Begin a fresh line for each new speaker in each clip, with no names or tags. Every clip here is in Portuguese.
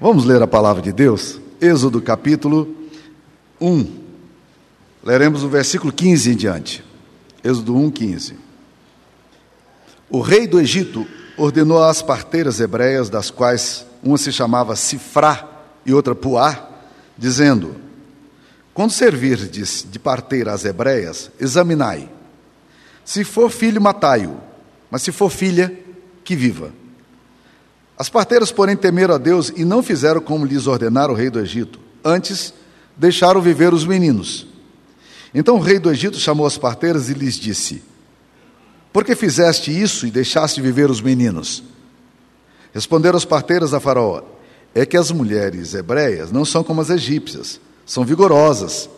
Vamos ler a palavra de Deus? Êxodo capítulo 1. Leremos o versículo 15 em diante. Êxodo 1, 15. O rei do Egito ordenou às parteiras hebreias, das quais uma se chamava Sifrá e outra Puá, dizendo: Quando servirdes de parteira às hebreias, examinai. Se for filho, matai-o, mas se for filha, que viva. As parteiras, porém, temeram a Deus e não fizeram como lhes ordenara o rei do Egito. Antes, deixaram viver os meninos. Então o rei do Egito chamou as parteiras e lhes disse: Por que fizeste isso e deixaste viver os meninos? Responderam as parteiras a Faraó: É que as mulheres hebreias não são como as egípcias, são vigorosas.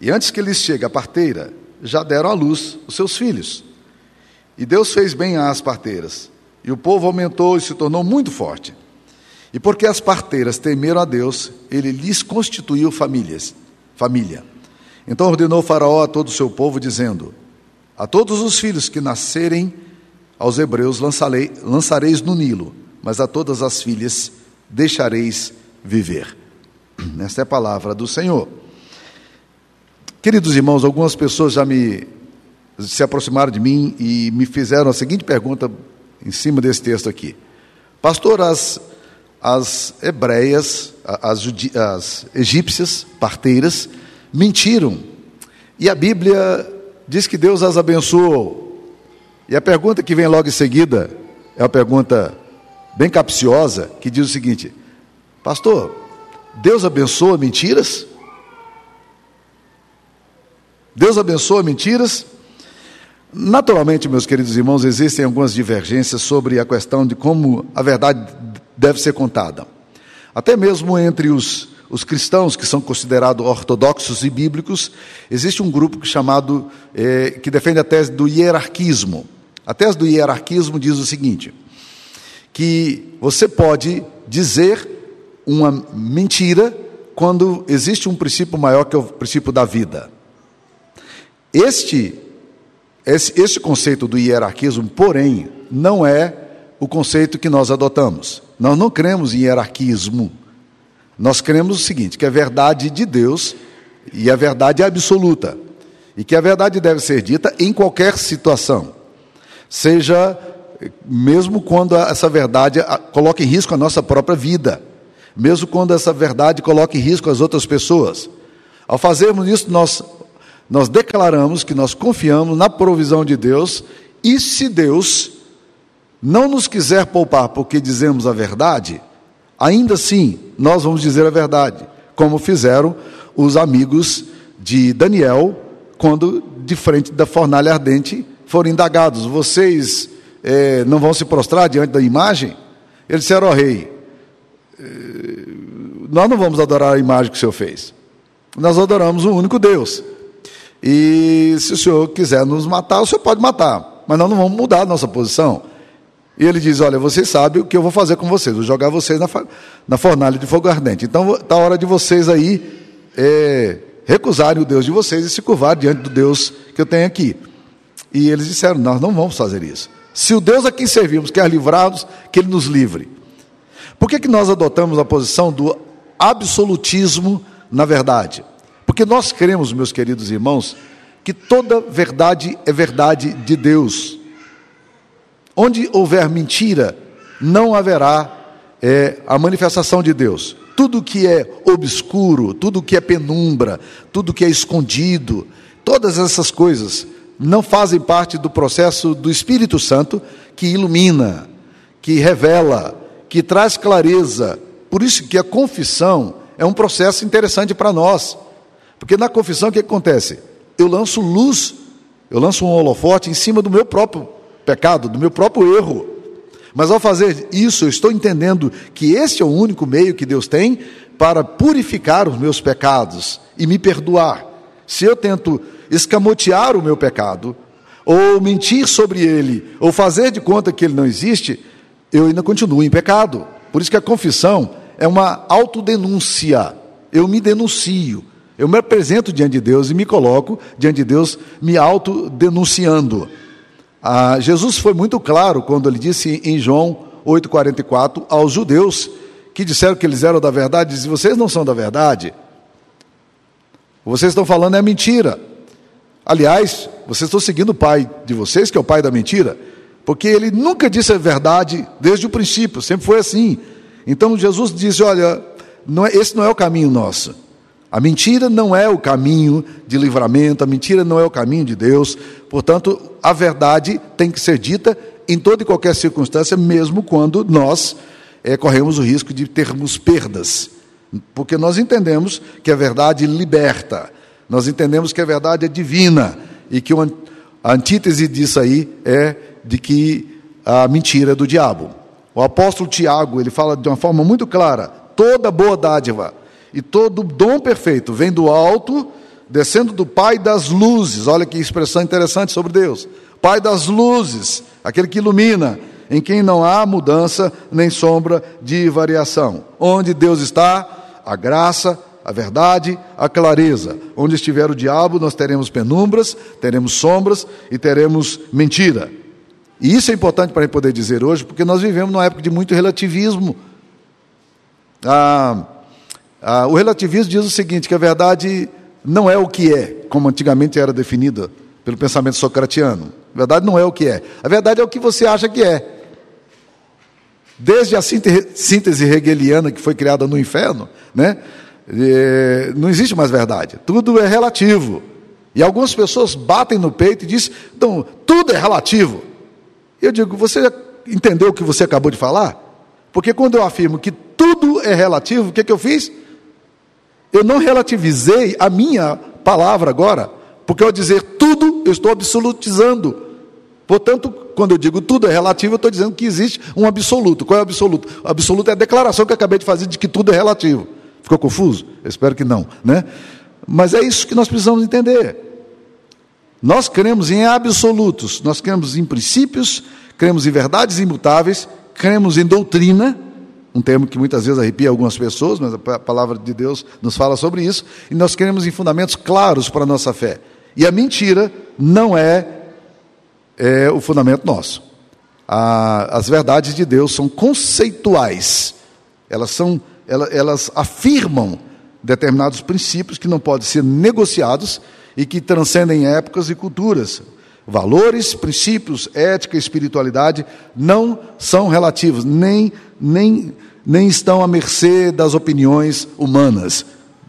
E antes que lhes chegue a parteira, já deram à luz os seus filhos. E Deus fez bem às parteiras e o povo aumentou e se tornou muito forte. E porque as parteiras temeram a Deus, ele lhes constituiu famílias, família. Então ordenou faraó a todo o seu povo, dizendo: A todos os filhos que nascerem aos hebreus lançarei, lançareis no Nilo, mas a todas as filhas deixareis viver. Esta é a palavra do Senhor. Queridos irmãos, algumas pessoas já me se aproximaram de mim e me fizeram a seguinte pergunta em cima desse texto aqui. Pastor, as, as hebreias, as, as egípcias, parteiras, mentiram. E a Bíblia diz que Deus as abençoou. E a pergunta que vem logo em seguida é uma pergunta bem capciosa, que diz o seguinte: Pastor, Deus abençoa mentiras? Deus abençoa mentiras? Naturalmente, meus queridos irmãos, existem algumas divergências sobre a questão de como a verdade deve ser contada. Até mesmo entre os, os cristãos que são considerados ortodoxos e bíblicos, existe um grupo chamado é, que defende a tese do hierarquismo. A tese do hierarquismo diz o seguinte: que você pode dizer uma mentira quando existe um princípio maior que é o princípio da vida. Este esse, esse conceito do hierarquismo, porém, não é o conceito que nós adotamos. Nós não cremos em hierarquismo. Nós cremos o seguinte: que a verdade de Deus e a verdade é absoluta. E que a verdade deve ser dita em qualquer situação. Seja mesmo quando essa verdade coloca em risco a nossa própria vida, mesmo quando essa verdade coloca em risco as outras pessoas. Ao fazermos isso, nós nós declaramos que nós confiamos na provisão de Deus e se Deus não nos quiser poupar porque dizemos a verdade, ainda assim nós vamos dizer a verdade, como fizeram os amigos de Daniel quando, de frente da fornalha ardente, foram indagados: vocês é, não vão se prostrar diante da imagem? Eles disseram ao rei: eh, nós não vamos adorar a imagem que o Senhor fez, nós adoramos o único Deus. E se o senhor quiser nos matar, o senhor pode matar, mas nós não vamos mudar a nossa posição. E ele diz: Olha, vocês sabem o que eu vou fazer com vocês, vou jogar vocês na, na fornalha de fogo ardente. Então está a hora de vocês aí é, recusarem o Deus de vocês e se curvar diante do Deus que eu tenho aqui. E eles disseram: Nós não vamos fazer isso. Se o Deus a quem servimos quer livrar-nos, que Ele nos livre. Por que, que nós adotamos a posição do absolutismo na verdade? Porque nós cremos, meus queridos irmãos, que toda verdade é verdade de Deus. Onde houver mentira, não haverá é, a manifestação de Deus. Tudo que é obscuro, tudo que é penumbra, tudo que é escondido, todas essas coisas não fazem parte do processo do Espírito Santo que ilumina, que revela, que traz clareza. Por isso que a confissão é um processo interessante para nós. Porque na confissão o que acontece? Eu lanço luz, eu lanço um holofote em cima do meu próprio pecado, do meu próprio erro. Mas ao fazer isso, eu estou entendendo que esse é o único meio que Deus tem para purificar os meus pecados e me perdoar. Se eu tento escamotear o meu pecado, ou mentir sobre ele, ou fazer de conta que ele não existe, eu ainda continuo em pecado. Por isso que a confissão é uma autodenúncia. Eu me denuncio. Eu me apresento diante de Deus e me coloco diante de Deus me autodenunciando. Ah, Jesus foi muito claro quando ele disse em João 8,44 aos judeus que disseram que eles eram da verdade, dizem: vocês não são da verdade. Vocês estão falando é mentira. Aliás, vocês estão seguindo o pai de vocês, que é o pai da mentira, porque ele nunca disse a verdade desde o princípio, sempre foi assim. Então Jesus disse: olha, não é, esse não é o caminho nosso. A mentira não é o caminho de livramento, a mentira não é o caminho de Deus. Portanto, a verdade tem que ser dita em toda e qualquer circunstância, mesmo quando nós é, corremos o risco de termos perdas. Porque nós entendemos que a verdade liberta, nós entendemos que a verdade é divina e que a antítese disso aí é de que a mentira é do diabo. O apóstolo Tiago, ele fala de uma forma muito clara: toda boa dádiva e todo dom perfeito vem do alto, descendo do Pai das luzes. Olha que expressão interessante sobre Deus. Pai das luzes, aquele que ilumina, em quem não há mudança nem sombra de variação. Onde Deus está, a graça, a verdade, a clareza. Onde estiver o diabo, nós teremos penumbras, teremos sombras e teremos mentira. E isso é importante para poder dizer hoje, porque nós vivemos numa época de muito relativismo. Ah, ah, o relativismo diz o seguinte: que a verdade não é o que é, como antigamente era definida pelo pensamento socratiano. A verdade não é o que é. A verdade é o que você acha que é. Desde a síntese hegeliana que foi criada no inferno, né? não existe mais verdade. Tudo é relativo. E algumas pessoas batem no peito e dizem: então, tudo é relativo. Eu digo: você entendeu o que você acabou de falar? Porque quando eu afirmo que tudo é relativo, o que, que eu fiz? Eu não relativizei a minha palavra agora, porque ao dizer tudo, eu estou absolutizando. Portanto, quando eu digo tudo é relativo, eu estou dizendo que existe um absoluto. Qual é o absoluto? O absoluto é a declaração que eu acabei de fazer de que tudo é relativo. Ficou confuso? Eu espero que não, né? Mas é isso que nós precisamos entender. Nós cremos em absolutos, nós cremos em princípios, cremos em verdades imutáveis, cremos em doutrina, um termo que muitas vezes arrepia algumas pessoas, mas a palavra de Deus nos fala sobre isso, e nós queremos em fundamentos claros para a nossa fé. E a mentira não é, é o fundamento nosso. A, as verdades de Deus são conceituais, elas, são, elas, afirmam determinados princípios que não podem ser negociados e que transcendem épocas e culturas. Valores, princípios, ética espiritualidade não são relativos, nem, nem, nem estão à mercê das opiniões humanas.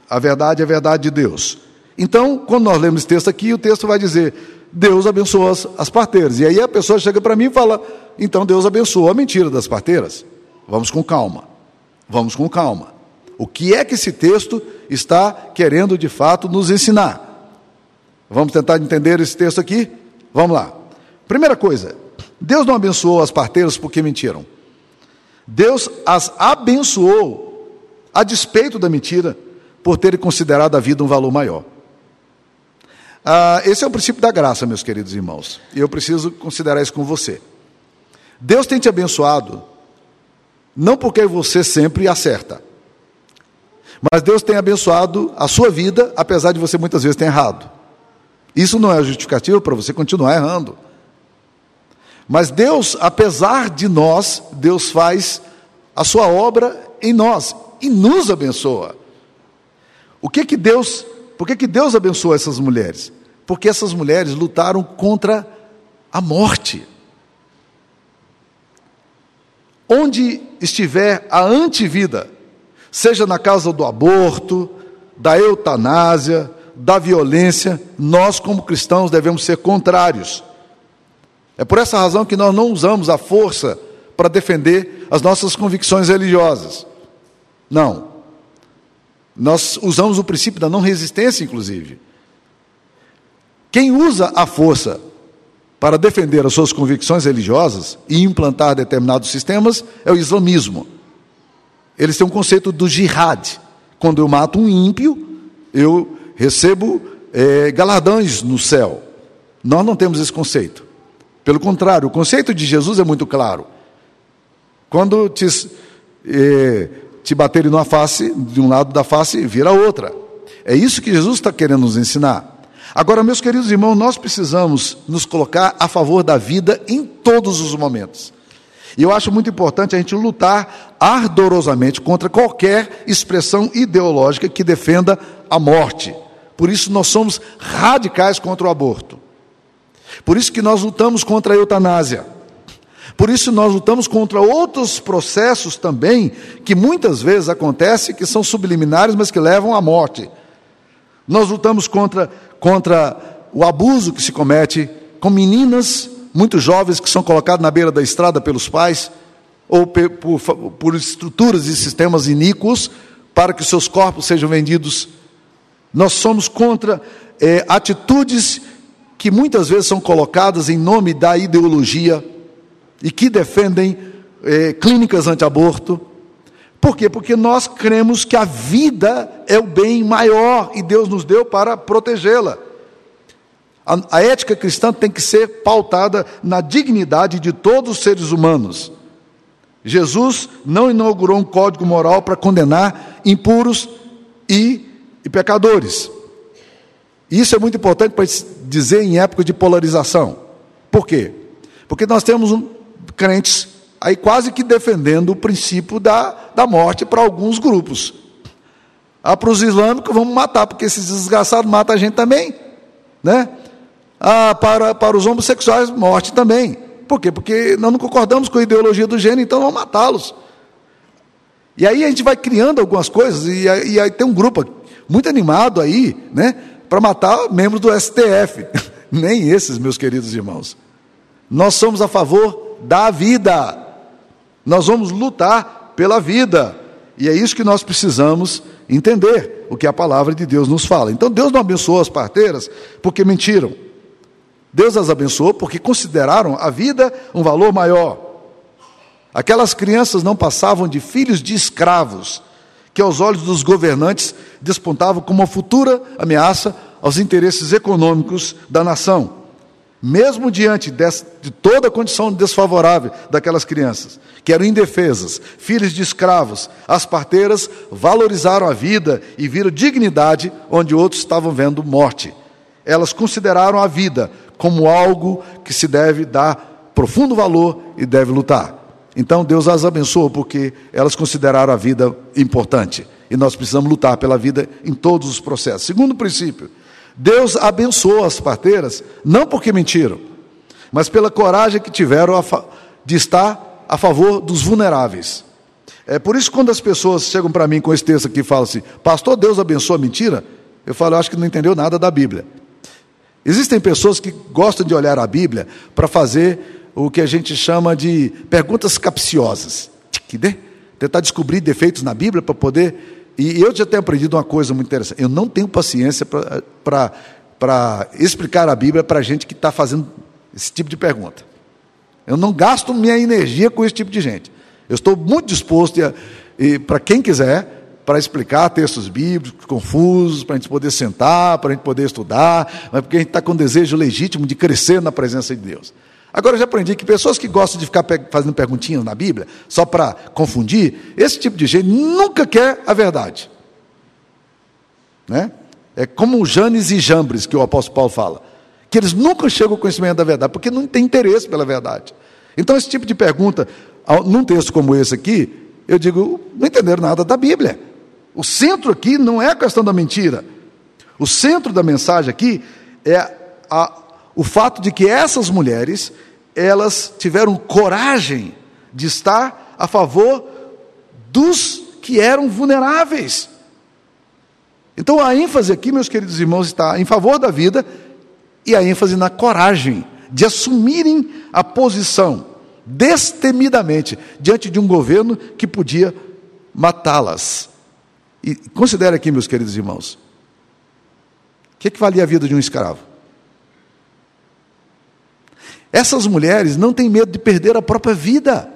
A verdade é a verdade de Deus. Então, quando nós lemos esse texto aqui, o texto vai dizer: Deus abençoou as, as parteiras. E aí a pessoa chega para mim e fala: então Deus abençoou a mentira das parteiras. Vamos com calma. Vamos com calma. O que é que esse texto está querendo de fato nos ensinar? Vamos tentar entender esse texto aqui? Vamos lá. Primeira coisa, Deus não abençoou as parteiras porque mentiram. Deus as abençoou a despeito da mentira, por terem considerado a vida um valor maior. Ah, esse é o princípio da graça, meus queridos irmãos, e eu preciso considerar isso com você. Deus tem te abençoado, não porque você sempre acerta, mas Deus tem abençoado a sua vida, apesar de você muitas vezes ter errado. Isso não é justificativo para você continuar errando. Mas Deus, apesar de nós, Deus faz a sua obra em nós e nos abençoa. O que que Deus, por que que Deus abençoa essas mulheres? Porque essas mulheres lutaram contra a morte. Onde estiver a antivida, seja na causa do aborto, da eutanásia, da violência, nós, como cristãos, devemos ser contrários. É por essa razão que nós não usamos a força para defender as nossas convicções religiosas. Não. Nós usamos o princípio da não resistência, inclusive. Quem usa a força para defender as suas convicções religiosas e implantar determinados sistemas é o islamismo. Eles têm um conceito do jihad. Quando eu mato um ímpio, eu recebo é, galardões no céu. Nós não temos esse conceito. Pelo contrário, o conceito de Jesus é muito claro. Quando te, é, te baterem numa face, de um lado da face, vira outra. É isso que Jesus está querendo nos ensinar. Agora, meus queridos irmãos, nós precisamos nos colocar a favor da vida em todos os momentos. E eu acho muito importante a gente lutar ardorosamente contra qualquer expressão ideológica que defenda a morte. Por isso nós somos radicais contra o aborto. Por isso que nós lutamos contra a eutanásia. Por isso nós lutamos contra outros processos também que muitas vezes acontecem que são subliminares, mas que levam à morte. Nós lutamos contra contra o abuso que se comete com meninas muito jovens que são colocadas na beira da estrada pelos pais ou por, por estruturas e sistemas iníquos para que seus corpos sejam vendidos. Nós somos contra é, atitudes que muitas vezes são colocadas em nome da ideologia e que defendem é, clínicas anti-aborto. Por quê? Porque nós cremos que a vida é o bem maior e Deus nos deu para protegê-la. A, a ética cristã tem que ser pautada na dignidade de todos os seres humanos. Jesus não inaugurou um código moral para condenar impuros e, e pecadores. Isso é muito importante para dizer em época de polarização. Por quê? Porque nós temos um, crentes aí quase que defendendo o princípio da, da morte para alguns grupos. Ah, para os islâmicos, vamos matar, porque esses desgraçados matam a gente também. Né? Ah, para, para os homossexuais, morte também. Por quê? Porque nós não concordamos com a ideologia do gênero, então vamos matá-los. E aí a gente vai criando algumas coisas, e aí, e aí tem um grupo muito animado aí, né, para matar membros do STF. Nem esses, meus queridos irmãos. Nós somos a favor da vida. Nós vamos lutar pela vida. E é isso que nós precisamos entender, o que a palavra de Deus nos fala. Então Deus não abençoou as parteiras porque mentiram. Deus as abençoou porque consideraram a vida um valor maior. Aquelas crianças não passavam de filhos de escravos, que aos olhos dos governantes despontavam como uma futura ameaça aos interesses econômicos da nação. Mesmo diante de toda a condição desfavorável daquelas crianças, que eram indefesas, filhos de escravos, as parteiras valorizaram a vida e viram dignidade onde outros estavam vendo morte. Elas consideraram a vida como algo que se deve dar profundo valor e deve lutar. Então Deus as abençoou porque elas consideraram a vida importante. E nós precisamos lutar pela vida em todos os processos. Segundo princípio, Deus abençoou as parteiras, não porque mentiram, mas pela coragem que tiveram de estar a favor dos vulneráveis. É por isso que quando as pessoas chegam para mim com esse texto aqui e falam assim, pastor, Deus abençoa a mentira, eu falo, eu acho que não entendeu nada da Bíblia. Existem pessoas que gostam de olhar a Bíblia para fazer o que a gente chama de perguntas capciosas. Tentar descobrir defeitos na Bíblia para poder. E eu já tenho aprendido uma coisa muito interessante. Eu não tenho paciência para explicar a Bíblia para gente que está fazendo esse tipo de pergunta. Eu não gasto minha energia com esse tipo de gente. Eu estou muito disposto, para quem quiser, para explicar textos bíblicos confusos, para a gente poder sentar, para a gente poder estudar, mas porque a gente está com desejo legítimo de crescer na presença de Deus. Agora eu já aprendi que pessoas que gostam de ficar fazendo perguntinhas na Bíblia, só para confundir, esse tipo de gente nunca quer a verdade. Né? É como Janes e Jambres, que o apóstolo Paulo fala, que eles nunca chegam ao conhecimento da verdade, porque não tem interesse pela verdade. Então, esse tipo de pergunta, num texto como esse aqui, eu digo, não entenderam nada da Bíblia. O centro aqui não é a questão da mentira. O centro da mensagem aqui é a, o fato de que essas mulheres, elas tiveram coragem de estar a favor dos que eram vulneráveis. Então a ênfase aqui, meus queridos irmãos, está em favor da vida e a ênfase na coragem de assumirem a posição destemidamente diante de um governo que podia matá-las. E considere aqui, meus queridos irmãos, o que, é que valia a vida de um escravo? Essas mulheres não têm medo de perder a própria vida.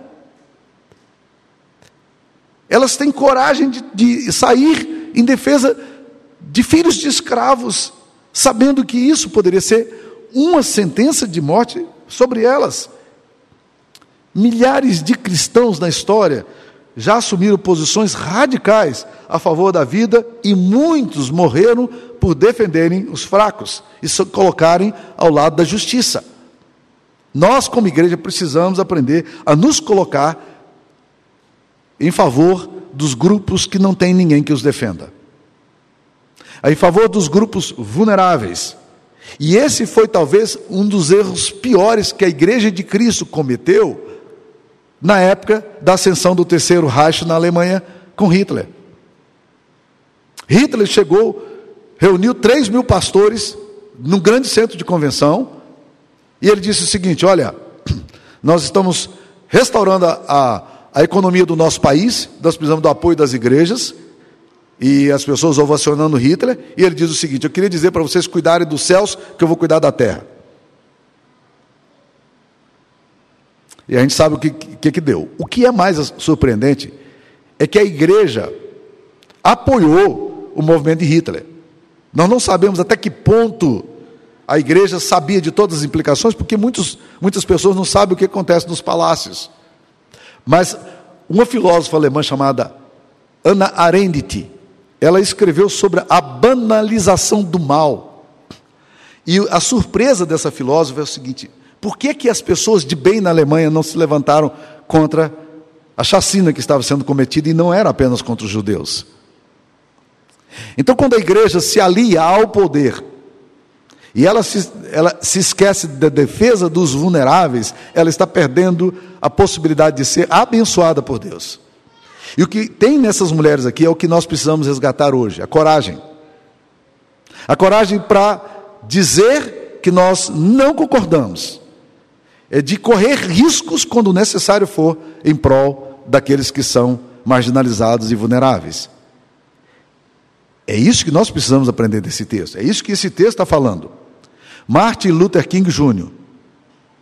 Elas têm coragem de, de sair em defesa de filhos de escravos, sabendo que isso poderia ser uma sentença de morte sobre elas. Milhares de cristãos na história já assumiram posições radicais a favor da vida e muitos morreram por defenderem os fracos e se colocarem ao lado da justiça. Nós, como igreja, precisamos aprender a nos colocar em favor dos grupos que não tem ninguém que os defenda, em favor dos grupos vulneráveis. E esse foi talvez um dos erros piores que a igreja de Cristo cometeu na época da ascensão do terceiro Reich na Alemanha com Hitler. Hitler chegou, reuniu 3 mil pastores num grande centro de convenção, e ele disse o seguinte: Olha, nós estamos restaurando a, a, a economia do nosso país, nós precisamos do apoio das igrejas, e as pessoas ovacionando Hitler, e ele diz o seguinte: Eu queria dizer para vocês cuidarem dos céus, que eu vou cuidar da terra. E a gente sabe o que, que, que deu. O que é mais surpreendente é que a igreja apoiou o movimento de Hitler. Nós não sabemos até que ponto a igreja sabia de todas as implicações, porque muitos, muitas pessoas não sabem o que acontece nos palácios. Mas uma filósofa alemã chamada Anna Arendt, ela escreveu sobre a banalização do mal. E a surpresa dessa filósofa é o seguinte: por que, que as pessoas de bem na Alemanha não se levantaram contra a chacina que estava sendo cometida e não era apenas contra os judeus? Então, quando a igreja se alia ao poder e ela se, ela se esquece da defesa dos vulneráveis, ela está perdendo a possibilidade de ser abençoada por Deus. E o que tem nessas mulheres aqui é o que nós precisamos resgatar hoje: a coragem. A coragem para dizer que nós não concordamos, é de correr riscos quando necessário for em prol daqueles que são marginalizados e vulneráveis. É isso que nós precisamos aprender desse texto. É isso que esse texto está falando. Martin Luther King Jr.,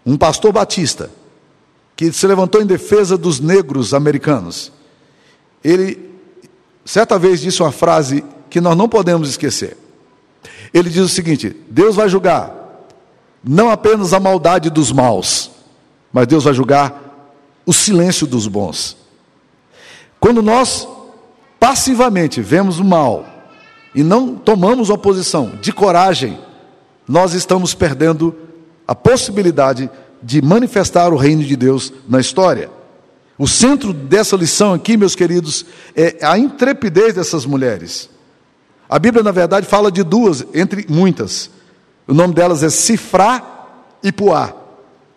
um pastor batista, que se levantou em defesa dos negros americanos, ele certa vez disse uma frase que nós não podemos esquecer. Ele diz o seguinte: Deus vai julgar não apenas a maldade dos maus, mas Deus vai julgar o silêncio dos bons. Quando nós passivamente vemos o mal e não tomamos uma posição de coragem, nós estamos perdendo a possibilidade de manifestar o reino de Deus na história. O centro dessa lição aqui, meus queridos, é a intrepidez dessas mulheres. A Bíblia, na verdade, fala de duas, entre muitas. O nome delas é Cifrá e Puá.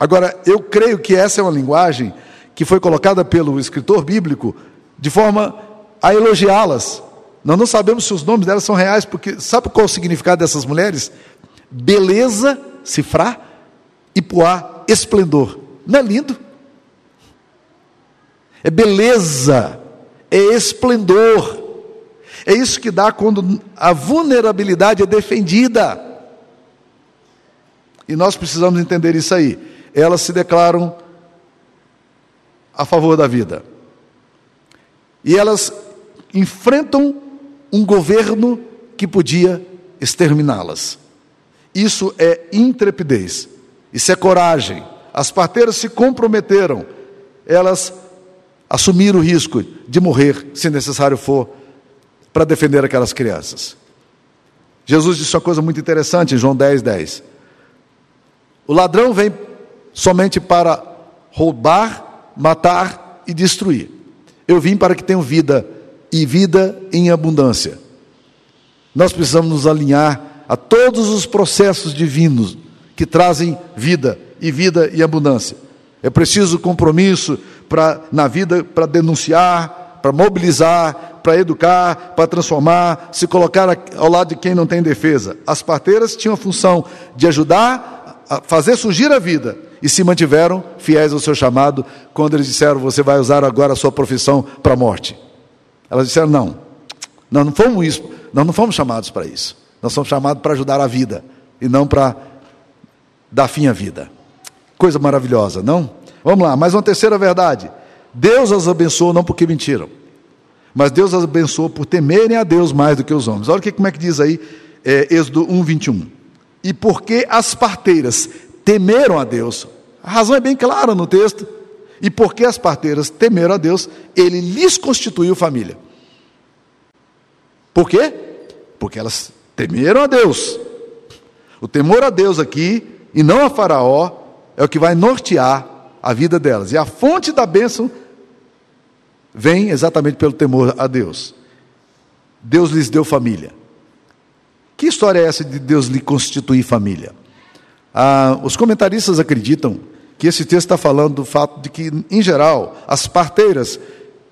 Agora, eu creio que essa é uma linguagem que foi colocada pelo escritor bíblico de forma a elogiá-las. Nós não sabemos se os nomes delas são reais, porque sabe qual o significado dessas mulheres? Beleza, Cifrá, e Puá, esplendor. Não é lindo? É beleza, é esplendor. É isso que dá quando a vulnerabilidade é defendida. E nós precisamos entender isso aí. Elas se declaram a favor da vida. E elas enfrentam um governo que podia exterminá-las. Isso é intrepidez, isso é coragem. As parteiras se comprometeram, elas assumiram o risco de morrer, se necessário for, para defender aquelas crianças. Jesus disse uma coisa muito interessante em João 10, 10. O ladrão vem somente para roubar, matar e destruir. Eu vim para que tenham vida e vida em abundância. Nós precisamos nos alinhar a todos os processos divinos que trazem vida e vida e abundância. É preciso compromisso para na vida para denunciar, para mobilizar, para educar, para transformar, se colocar ao lado de quem não tem defesa. As parteiras tinham a função de ajudar a fazer surgir a vida e se mantiveram fiéis ao seu chamado quando eles disseram: Você vai usar agora a sua profissão para a morte. Elas disseram: Não, nós não fomos isso, nós não fomos chamados para isso. Nós somos chamados para ajudar a vida e não para dar fim à vida. Coisa maravilhosa, não? Vamos lá, mais uma terceira verdade. Deus as abençoou não porque mentiram, mas Deus as abençoou por temerem a Deus mais do que os homens. Olha que, como é que diz aí, é, Êxodo 1, 21 e porque as parteiras temeram a Deus. A razão é bem clara no texto. E porque as parteiras temeram a Deus, ele lhes constituiu família. Por quê? Porque elas temeram a Deus. O temor a Deus aqui, e não a Faraó, é o que vai nortear a vida delas. E a fonte da bênção vem exatamente pelo temor a Deus. Deus lhes deu família. Que história é essa de Deus lhe constituir família? Ah, os comentaristas acreditam que esse texto está falando do fato de que, em geral, as parteiras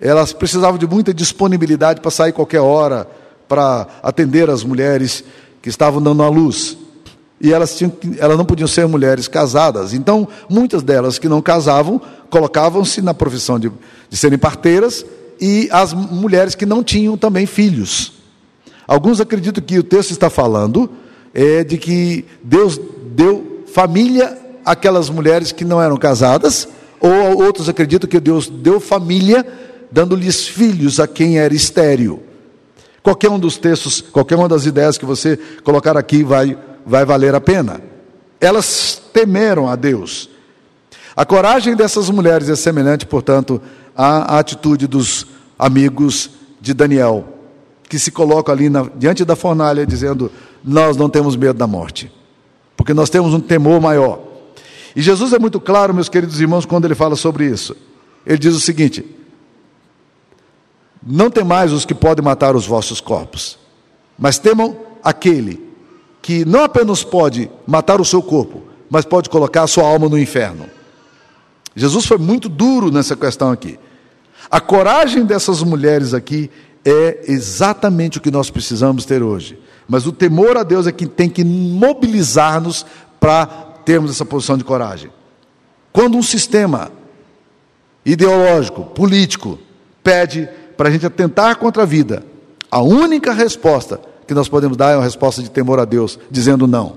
elas precisavam de muita disponibilidade para sair qualquer hora, para atender as mulheres que estavam dando à luz. E elas, tinham, elas não podiam ser mulheres casadas. Então, muitas delas que não casavam, colocavam-se na profissão de, de serem parteiras, e as mulheres que não tinham também filhos. Alguns acreditam que o texto está falando é, de que Deus deu família àquelas mulheres que não eram casadas, ou outros acreditam que Deus deu família dando-lhes filhos a quem era estéril. Qualquer um dos textos, qualquer uma das ideias que você colocar aqui vai, vai valer a pena. Elas temeram a Deus. A coragem dessas mulheres é semelhante, portanto, à, atitude dos amigos de Daniel, que se colocam ali na, diante da fornalha dizendo: Nós não temos medo da morte, porque nós temos um temor maior. E Jesus é muito claro, meus queridos irmãos, quando ele fala sobre isso. Ele diz o seguinte: não temais os que podem matar os vossos corpos, mas temam aquele que não apenas pode matar o seu corpo, mas pode colocar a sua alma no inferno. Jesus foi muito duro nessa questão aqui. A coragem dessas mulheres aqui é exatamente o que nós precisamos ter hoje. Mas o temor a Deus é que tem que mobilizar-nos para termos essa posição de coragem. Quando um sistema ideológico, político, pede para a gente atentar contra a vida, a única resposta que nós podemos dar é uma resposta de temor a Deus, dizendo não.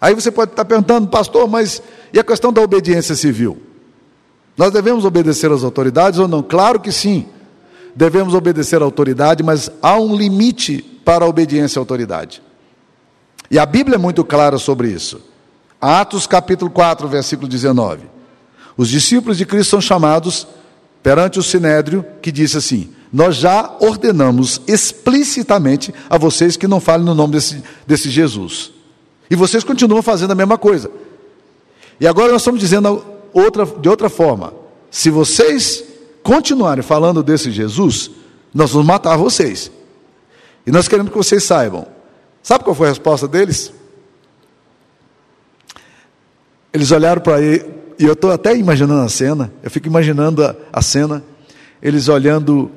Aí você pode estar perguntando, pastor, mas e a questão da obediência civil? Nós devemos obedecer às autoridades ou não? Claro que sim. Devemos obedecer à autoridade, mas há um limite para a obediência à autoridade. E a Bíblia é muito clara sobre isso. Atos capítulo 4, versículo 19. Os discípulos de Cristo são chamados perante o sinédrio que disse assim: Nós já ordenamos explicitamente a vocês que não falem no nome desse, desse Jesus. E vocês continuam fazendo a mesma coisa. E agora nós estamos dizendo outra, de outra forma: se vocês continuarem falando desse Jesus, nós vamos matar vocês. E nós queremos que vocês saibam. Sabe qual foi a resposta deles? Eles olharam para ele, e eu estou até imaginando a cena, eu fico imaginando a, a cena, eles olhando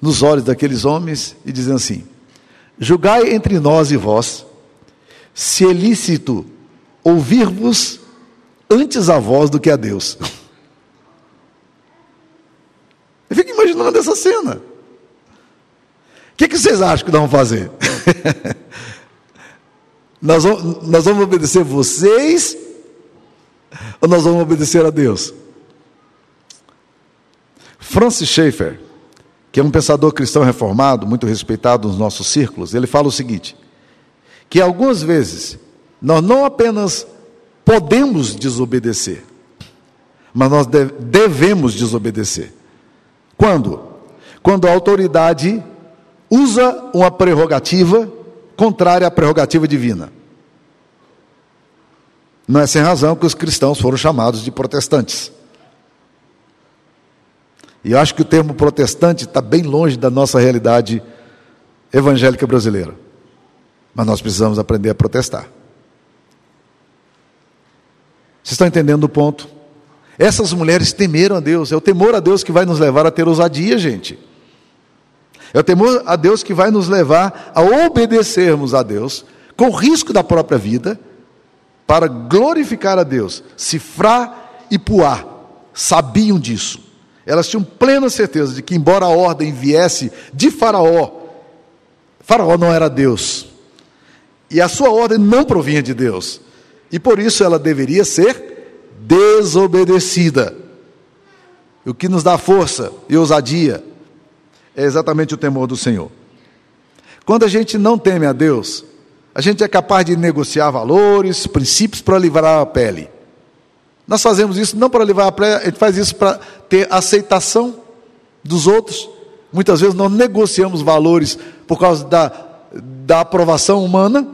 nos olhos daqueles homens e dizendo assim: Julgai entre nós e vós, se é lícito ouvir-vos antes a vós do que a Deus. Eu fico imaginando essa cena. O que, que vocês acham que nós vamos fazer? nós, vamos, nós vamos obedecer vocês ou nós vamos obedecer a Deus? Francis Schaeffer, que é um pensador cristão reformado, muito respeitado nos nossos círculos, ele fala o seguinte: que algumas vezes nós não apenas podemos desobedecer, mas nós devemos desobedecer. Quando? Quando a autoridade usa uma prerrogativa contrária à prerrogativa divina. Não é sem razão que os cristãos foram chamados de protestantes. E eu acho que o termo protestante está bem longe da nossa realidade evangélica brasileira. Mas nós precisamos aprender a protestar. Vocês estão entendendo o ponto? Essas mulheres temeram a Deus. É o temor a Deus que vai nos levar a ter ousadia, gente. É o temor a Deus que vai nos levar a obedecermos a Deus, com risco da própria vida para glorificar a Deus. Sifrá e Puá sabiam disso. Elas tinham plena certeza de que, embora a ordem viesse de Faraó, Faraó não era Deus. E a sua ordem não provinha de Deus. E por isso ela deveria ser desobedecida. O que nos dá força e ousadia é exatamente o temor do Senhor. Quando a gente não teme a Deus, a gente é capaz de negociar valores, princípios para livrar a pele. Nós fazemos isso não para livrar a pele, a gente faz isso para ter aceitação dos outros. Muitas vezes nós negociamos valores por causa da, da aprovação humana.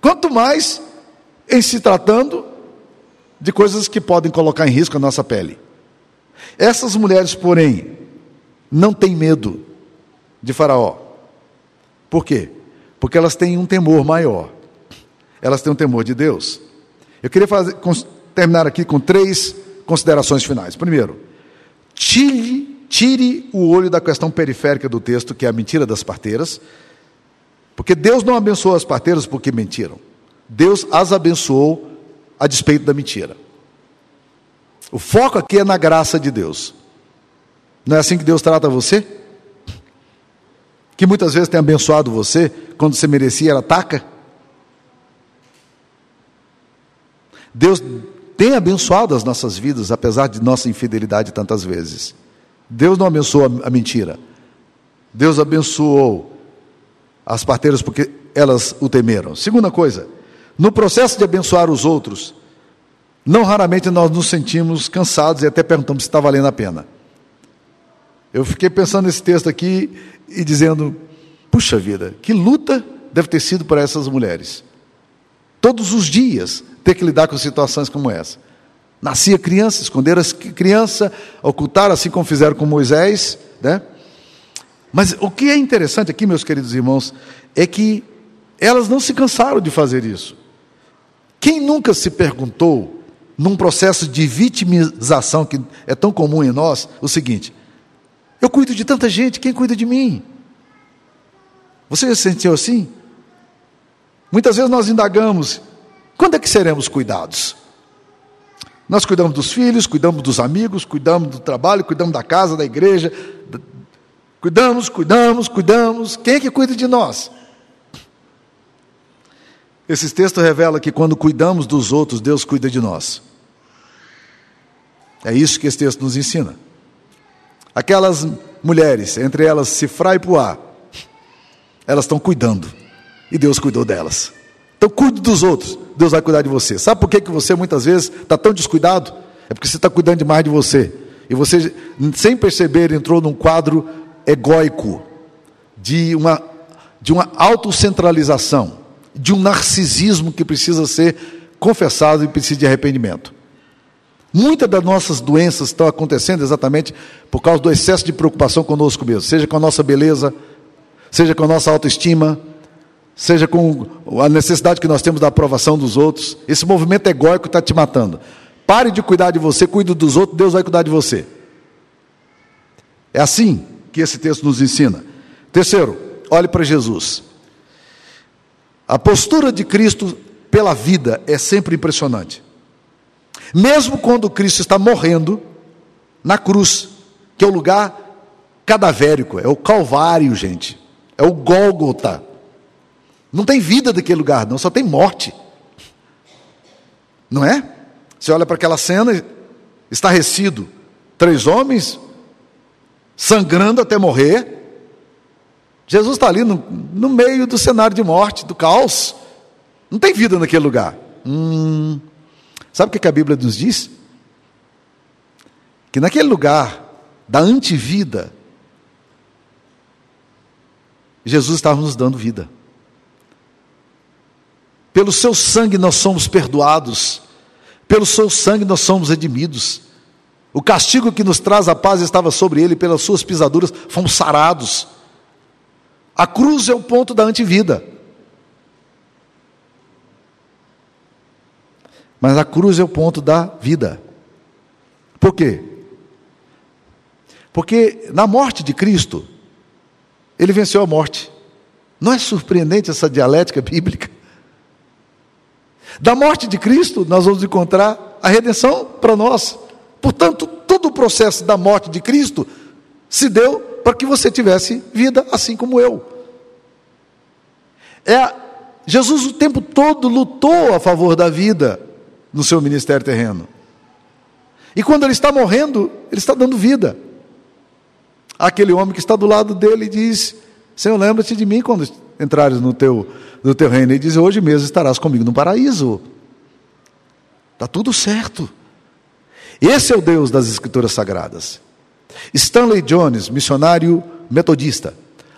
Quanto mais em se tratando de coisas que podem colocar em risco a nossa pele. Essas mulheres, porém, não têm medo de Faraó. Por quê? Porque elas têm um temor maior. Elas têm um temor de Deus. Eu queria fazer, terminar aqui com três considerações finais. Primeiro, tire, tire o olho da questão periférica do texto, que é a mentira das parteiras, porque Deus não abençoou as parteiras porque mentiram. Deus as abençoou a despeito da mentira. O foco aqui é na graça de Deus. Não é assim que Deus trata você? Que muitas vezes tem abençoado você, quando você merecia, ela ataca? Deus tem abençoado as nossas vidas, apesar de nossa infidelidade tantas vezes. Deus não abençoou a mentira. Deus abençoou as parteiras porque elas o temeram. Segunda coisa, no processo de abençoar os outros, não raramente nós nos sentimos cansados e até perguntamos se está valendo a pena. Eu fiquei pensando nesse texto aqui e dizendo: puxa vida, que luta deve ter sido para essas mulheres. Todos os dias ter que lidar com situações como essa. Nascia criança, esconderam a criança, ocultaram, assim como fizeram com Moisés, né? Mas o que é interessante aqui, meus queridos irmãos, é que elas não se cansaram de fazer isso. Quem nunca se perguntou num processo de vitimização que é tão comum em nós, o seguinte: eu cuido de tanta gente, quem cuida de mim? Você já se sentiu assim? Muitas vezes nós indagamos: quando é que seremos cuidados? Nós cuidamos dos filhos, cuidamos dos amigos, cuidamos do trabalho, cuidamos da casa, da igreja. Cuidamos, cuidamos, cuidamos. Quem é que cuida de nós? Esse texto revela que quando cuidamos dos outros, Deus cuida de nós. É isso que esse texto nos ensina. Aquelas mulheres, entre elas Sifra e Puá, elas estão cuidando. E Deus cuidou delas. Então cuide dos outros, Deus vai cuidar de você. Sabe por que, que você muitas vezes está tão descuidado? É porque você está cuidando demais de você. E você, sem perceber, entrou num quadro egóico, de uma, de uma autocentralização de um narcisismo que precisa ser confessado e precisa de arrependimento. Muitas das nossas doenças estão acontecendo exatamente por causa do excesso de preocupação conosco mesmo, seja com a nossa beleza, seja com a nossa autoestima, seja com a necessidade que nós temos da aprovação dos outros. Esse movimento egóico está te matando. Pare de cuidar de você, cuide dos outros, Deus vai cuidar de você. É assim que esse texto nos ensina. Terceiro, olhe para Jesus. A postura de Cristo pela vida é sempre impressionante. Mesmo quando Cristo está morrendo na cruz, que é o lugar cadavérico, é o Calvário, gente, é o Gólgota. Não tem vida daquele lugar, não, só tem morte. Não é? Você olha para aquela cena, estarrecido, três homens sangrando até morrer, Jesus está ali no, no, meio do cenário de morte, do caos. Não tem vida naquele lugar. Hum, sabe o que a Bíblia nos diz? Que naquele lugar da antivida, Jesus estava nos dando vida. Pelo seu sangue nós somos perdoados, pelo seu sangue nós somos redimidos. O castigo que nos traz a paz estava sobre ele, pelas suas pisaduras fomos sarados. A cruz é o ponto da antivida. Mas a cruz é o ponto da vida. Por quê? Porque na morte de Cristo, ele venceu a morte. Não é surpreendente essa dialética bíblica? Da morte de Cristo, nós vamos encontrar a redenção para nós. Portanto, todo o processo da morte de Cristo se deu para que você tivesse vida assim como eu. É, Jesus o tempo todo lutou a favor da vida no seu ministério terreno. E quando ele está morrendo, ele está dando vida. Aquele homem que está do lado dele diz: Senhor, lembra-te de mim quando entrares no teu, no teu reino. Ele diz: Hoje mesmo estarás comigo no paraíso. Está tudo certo. Esse é o Deus das Escrituras Sagradas. Stanley Jones, missionário metodista,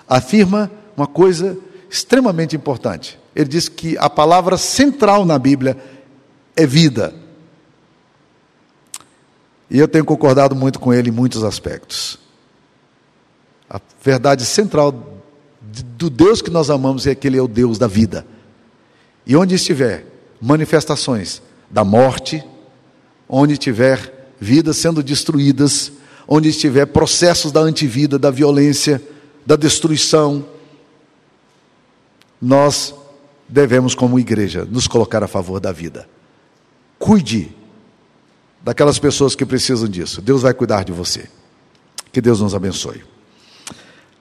afirma uma coisa extremamente importante. Ele diz que a palavra central na Bíblia é vida. E eu tenho concordado muito com ele em muitos aspectos. A verdade central do Deus que nós amamos é que Ele é o Deus da vida. E onde estiver manifestações da morte, onde tiver vidas sendo destruídas, onde estiver processos da antivida, da violência, da destruição, nós devemos, como igreja, nos colocar a favor da vida. Cuide daquelas pessoas que precisam disso. Deus vai cuidar de você. Que Deus nos abençoe.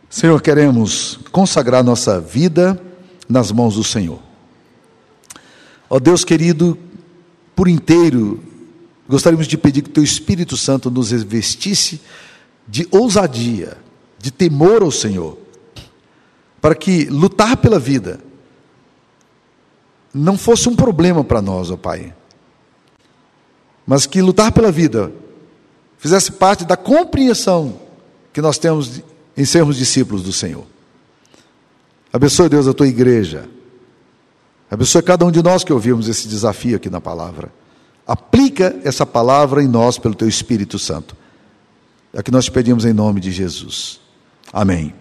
Senhor, queremos consagrar nossa vida nas mãos do Senhor. Ó Deus querido, por inteiro, gostaríamos de pedir que Teu Espírito Santo nos revestisse de ousadia, de temor ao Senhor, para que lutar pela vida não fosse um problema para nós, ó Pai, mas que lutar pela vida fizesse parte da compreensão que nós temos em sermos discípulos do Senhor. Abençoe, Deus, a tua igreja. Abençoe cada um de nós que ouvimos esse desafio aqui na palavra. Aplica essa palavra em nós pelo teu Espírito Santo. É o que nós pedimos em nome de Jesus. Amém.